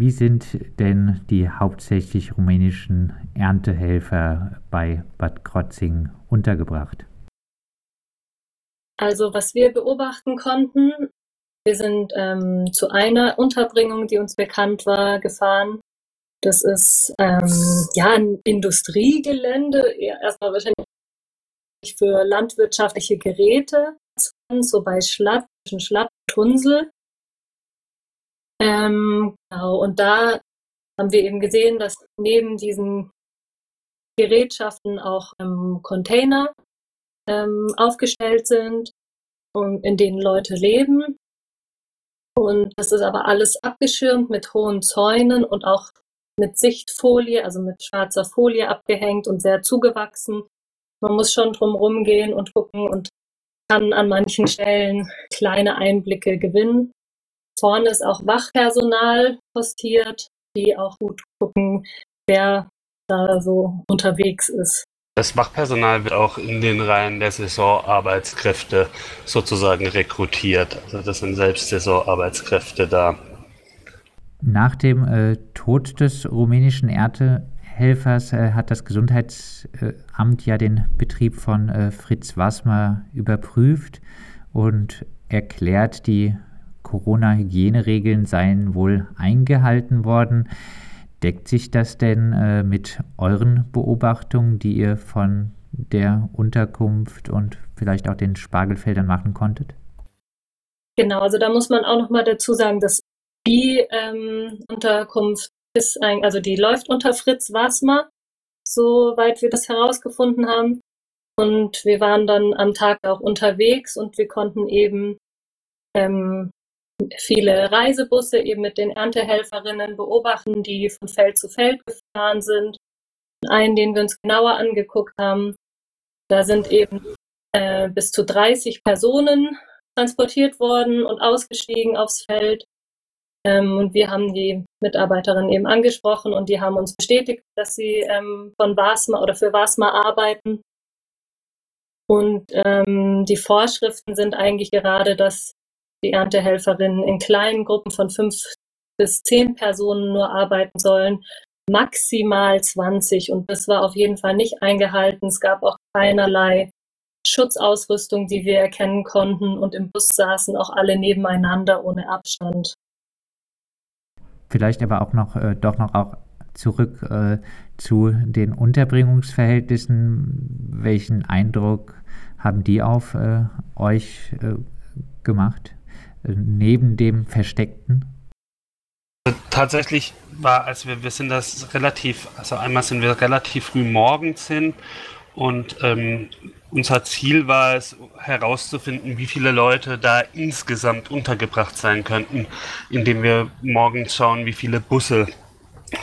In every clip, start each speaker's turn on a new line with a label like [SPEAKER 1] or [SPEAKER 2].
[SPEAKER 1] Wie sind denn die hauptsächlich rumänischen Erntehelfer bei Bad Krotzing untergebracht?
[SPEAKER 2] Also was wir beobachten konnten, wir sind ähm, zu einer Unterbringung, die uns bekannt war, gefahren. Das ist ähm, ja ein Industriegelände, erstmal wahrscheinlich für landwirtschaftliche Geräte, so bei Schlatt, zwischen Schlatt und Tunsel. Ähm, genau, und da haben wir eben gesehen, dass neben diesen Gerätschaften auch ähm, Container ähm, aufgestellt sind und in denen Leute leben. Und das ist aber alles abgeschirmt mit hohen Zäunen und auch mit Sichtfolie, also mit schwarzer Folie abgehängt und sehr zugewachsen. Man muss schon drumherum gehen und gucken und kann an manchen Stellen kleine Einblicke gewinnen. Vorne ist auch Wachpersonal postiert, die auch gut gucken, wer da so unterwegs ist.
[SPEAKER 3] Das Wachpersonal wird auch in den Reihen der Saisonarbeitskräfte sozusagen rekrutiert. Also das sind selbst Saisonarbeitskräfte da.
[SPEAKER 1] Nach dem äh, Tod des rumänischen Erntehelfers äh, hat das Gesundheitsamt ja den Betrieb von äh, Fritz Wasmer überprüft und erklärt, die Corona-Hygieneregeln seien wohl eingehalten worden. Deckt sich das denn äh, mit euren Beobachtungen, die ihr von der Unterkunft und vielleicht auch den Spargelfeldern machen konntet?
[SPEAKER 2] Genau, also da muss man auch noch mal dazu sagen, dass die ähm, Unterkunft ist ein, also die läuft unter Fritz Wasmer, soweit wir das herausgefunden haben. Und wir waren dann am Tag auch unterwegs und wir konnten eben ähm, viele Reisebusse eben mit den Erntehelferinnen beobachten, die von Feld zu Feld gefahren sind. Einen, den wir uns genauer angeguckt haben, da sind eben äh, bis zu 30 Personen transportiert worden und ausgestiegen aufs Feld. Ähm, und wir haben die Mitarbeiterin eben angesprochen und die haben uns bestätigt, dass sie ähm, von Wasma oder für Wasma arbeiten. Und ähm, die Vorschriften sind eigentlich gerade, dass die Erntehelferinnen in kleinen Gruppen von fünf bis zehn Personen nur arbeiten sollen, maximal 20. Und das war auf jeden Fall nicht eingehalten. Es gab auch keinerlei Schutzausrüstung, die wir erkennen konnten. Und im Bus saßen auch alle nebeneinander ohne Abstand.
[SPEAKER 1] Vielleicht aber auch noch äh, doch noch auch zurück äh, zu den Unterbringungsverhältnissen. Welchen Eindruck haben die auf äh, euch äh, gemacht? Neben dem Versteckten?
[SPEAKER 3] Tatsächlich war, als wir, wir sind das relativ, also einmal sind wir relativ früh morgens hin und ähm, unser Ziel war es herauszufinden, wie viele Leute da insgesamt untergebracht sein könnten, indem wir morgens schauen, wie viele Busse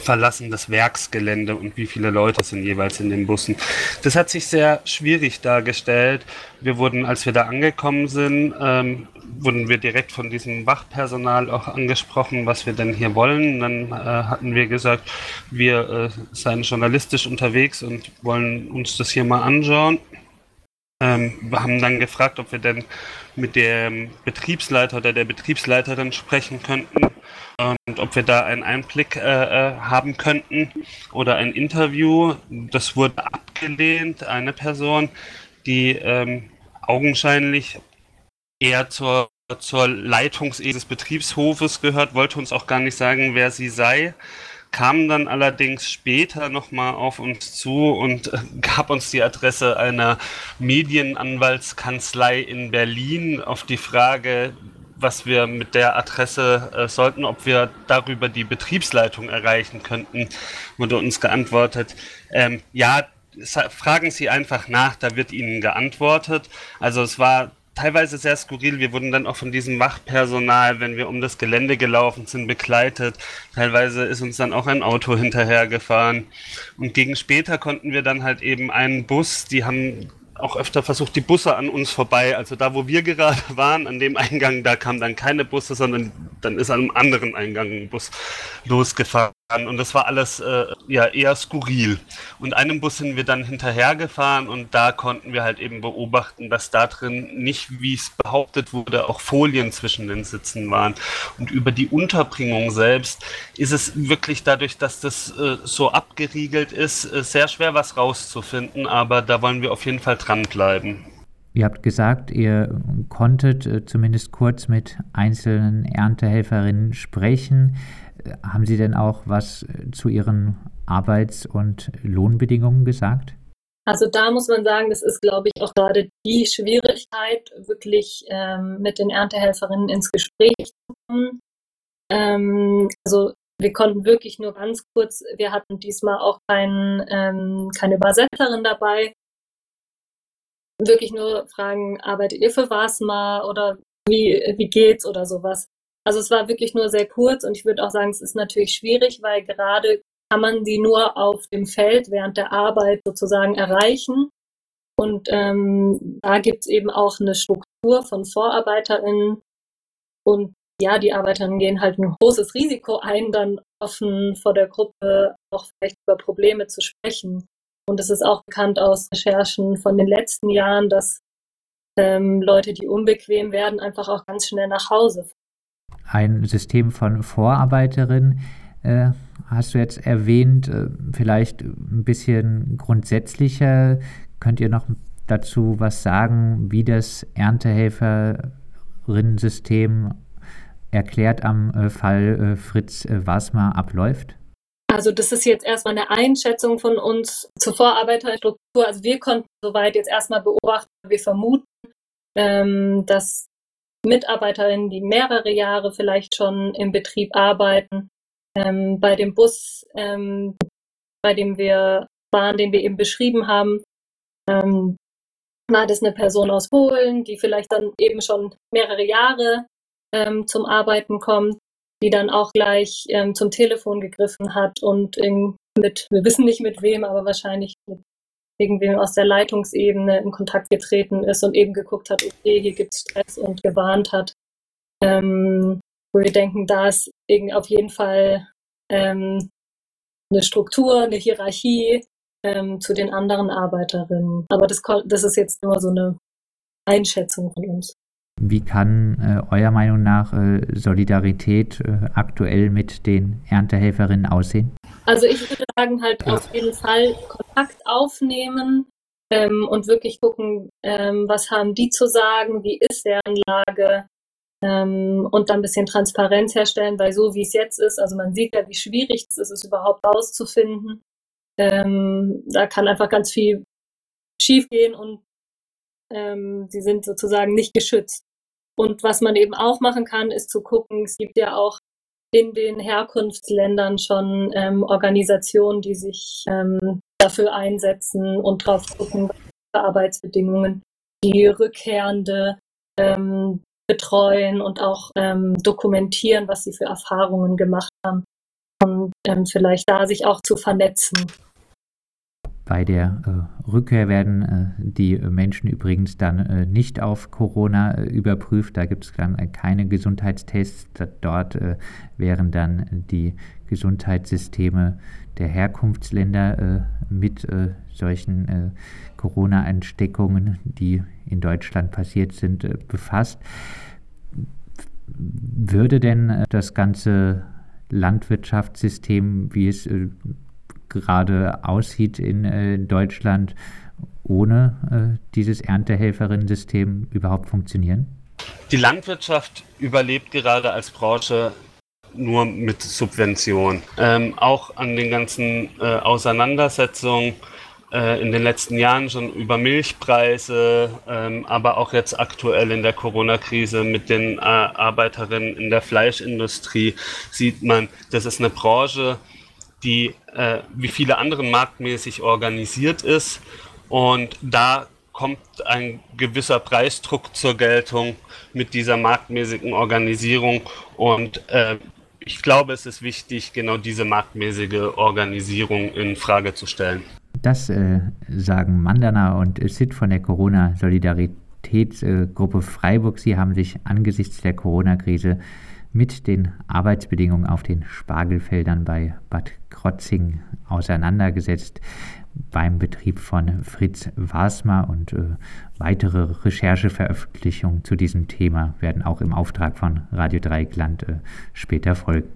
[SPEAKER 3] verlassen das Werksgelände und wie viele Leute sind jeweils in den Bussen. Das hat sich sehr schwierig dargestellt. Wir wurden, als wir da angekommen sind, ähm, wurden wir direkt von diesem Wachpersonal auch angesprochen, was wir denn hier wollen. Dann äh, hatten wir gesagt, wir äh, seien journalistisch unterwegs und wollen uns das hier mal anschauen. Ähm, wir haben dann gefragt, ob wir denn mit dem Betriebsleiter oder der Betriebsleiterin sprechen könnten und ob wir da einen Einblick äh, äh, haben könnten oder ein Interview. Das wurde abgelehnt. Eine Person, die ähm, augenscheinlich eher zur, zur Leitung des Betriebshofes gehört, wollte uns auch gar nicht sagen, wer sie sei kam dann allerdings später nochmal auf uns zu und äh, gab uns die Adresse einer Medienanwaltskanzlei in Berlin auf die Frage, was wir mit der Adresse äh, sollten, ob wir darüber die Betriebsleitung erreichen könnten, wurde uns geantwortet, ähm, ja, fragen Sie einfach nach, da wird Ihnen geantwortet. Also es war teilweise sehr skurril. Wir wurden dann auch von diesem Wachpersonal, wenn wir um das Gelände gelaufen sind, begleitet. Teilweise ist uns dann auch ein Auto hinterhergefahren. Und gegen später konnten wir dann halt eben einen Bus, die haben auch öfter versucht, die Busse an uns vorbei. Also da, wo wir gerade waren, an dem Eingang, da kamen dann keine Busse, sondern dann ist an einem anderen Eingang ein Bus losgefahren. Und das war alles äh, ja eher skurril. Und einem Bus sind wir dann hinterhergefahren und da konnten wir halt eben beobachten, dass da drin nicht, wie es behauptet wurde, auch Folien zwischen den Sitzen waren. Und über die Unterbringung selbst ist es wirklich dadurch, dass das äh, so abgeriegelt ist, äh, sehr schwer was rauszufinden, aber da wollen wir auf jeden Fall dranbleiben.
[SPEAKER 1] Ihr habt gesagt, ihr konntet äh, zumindest kurz mit einzelnen Erntehelferinnen sprechen. Haben Sie denn auch was äh, zu Ihren Arbeits- und Lohnbedingungen gesagt?
[SPEAKER 2] Also da muss man sagen, das ist, glaube ich, auch gerade die Schwierigkeit, wirklich ähm, mit den Erntehelferinnen ins Gespräch zu kommen. Ähm, also wir konnten wirklich nur ganz kurz, wir hatten diesmal auch kein, ähm, keine Übersetzerin dabei, wirklich nur fragen, arbeitet ihr für WASMA oder wie, wie geht's oder sowas. Also es war wirklich nur sehr kurz und ich würde auch sagen, es ist natürlich schwierig, weil gerade kann man sie nur auf dem Feld während der Arbeit sozusagen erreichen. Und ähm, da gibt es eben auch eine Struktur von VorarbeiterInnen. Und ja, die Arbeiterinnen gehen halt ein großes Risiko ein, dann offen vor der Gruppe auch vielleicht über Probleme zu sprechen. Und es ist auch bekannt aus Recherchen von den letzten Jahren, dass ähm, Leute, die unbequem werden, einfach auch ganz schnell nach Hause
[SPEAKER 1] ein System von Vorarbeiterinnen äh, hast du jetzt erwähnt. Äh, vielleicht ein bisschen grundsätzlicher. Könnt ihr noch dazu was sagen, wie das Erntehelferinnen-System erklärt am äh, Fall äh, Fritz Wasmer abläuft?
[SPEAKER 2] Also das ist jetzt erstmal eine Einschätzung von uns zur Vorarbeiterstruktur. Also wir konnten soweit jetzt erstmal beobachten, wir vermuten, ähm, dass Mitarbeiterinnen, die mehrere Jahre vielleicht schon im Betrieb arbeiten. Ähm, bei dem Bus, ähm, bei dem wir waren, den wir eben beschrieben haben, ähm, war das eine Person aus Polen, die vielleicht dann eben schon mehrere Jahre ähm, zum Arbeiten kommt, die dann auch gleich ähm, zum Telefon gegriffen hat und in, mit, wir wissen nicht mit wem, aber wahrscheinlich mit irgendwem aus der Leitungsebene in Kontakt getreten ist und eben geguckt hat, okay, hier gibt es Stress und gewarnt hat. Ähm, wo wir denken, da ist auf jeden Fall ähm, eine Struktur, eine Hierarchie ähm, zu den anderen Arbeiterinnen. Aber das, das ist jetzt nur so eine Einschätzung von uns.
[SPEAKER 1] Wie kann äh, eurer Meinung nach äh, Solidarität äh, aktuell mit den Erntehelferinnen aussehen?
[SPEAKER 2] Also ich würde sagen, halt auf jeden Fall Kontakt aufnehmen ähm, und wirklich gucken, ähm, was haben die zu sagen, wie ist deren Lage ähm, und dann ein bisschen Transparenz herstellen, weil so wie es jetzt ist, also man sieht ja, wie schwierig es ist, es überhaupt rauszufinden. Ähm, da kann einfach ganz viel schiefgehen und ähm, sie sind sozusagen nicht geschützt. Und was man eben auch machen kann, ist zu gucken, es gibt ja auch in den Herkunftsländern schon ähm, Organisationen, die sich ähm, dafür einsetzen und drauf gucken, Arbeitsbedingungen die Rückkehrende ähm, betreuen und auch ähm, dokumentieren, was sie für Erfahrungen gemacht haben und ähm, vielleicht da sich auch zu vernetzen.
[SPEAKER 1] Bei der äh, Rückkehr werden äh, die Menschen übrigens dann äh, nicht auf Corona äh, überprüft. Da gibt es dann äh, keine Gesundheitstests. Dort äh, wären dann die Gesundheitssysteme der Herkunftsländer mit solchen Corona-Ansteckungen, die in Deutschland passiert sind, befasst. Würde denn das ganze Landwirtschaftssystem, wie es gerade aussieht in äh, Deutschland, ohne äh, dieses Erntehelferinnen-System überhaupt funktionieren?
[SPEAKER 3] Die Landwirtschaft überlebt gerade als Branche nur mit Subventionen. Ähm, auch an den ganzen äh, Auseinandersetzungen äh, in den letzten Jahren schon über Milchpreise, ähm, aber auch jetzt aktuell in der Corona-Krise mit den äh, Arbeiterinnen in der Fleischindustrie sieht man, das ist eine Branche, die äh, wie viele andere marktmäßig organisiert ist. Und da kommt ein gewisser Preisdruck zur Geltung mit dieser marktmäßigen Organisierung. Und äh, ich glaube, es ist wichtig, genau diese marktmäßige Organisierung in Frage zu stellen.
[SPEAKER 1] Das äh, sagen Mandana und Sid von der Corona-Solidaritätsgruppe Freiburg. Sie haben sich angesichts der Corona-Krise mit den Arbeitsbedingungen auf den Spargelfeldern bei Bad Krotzing auseinandergesetzt beim Betrieb von Fritz Wasmer und äh, weitere Rechercheveröffentlichungen zu diesem Thema werden auch im Auftrag von Radio Dreieckland äh, später folgen.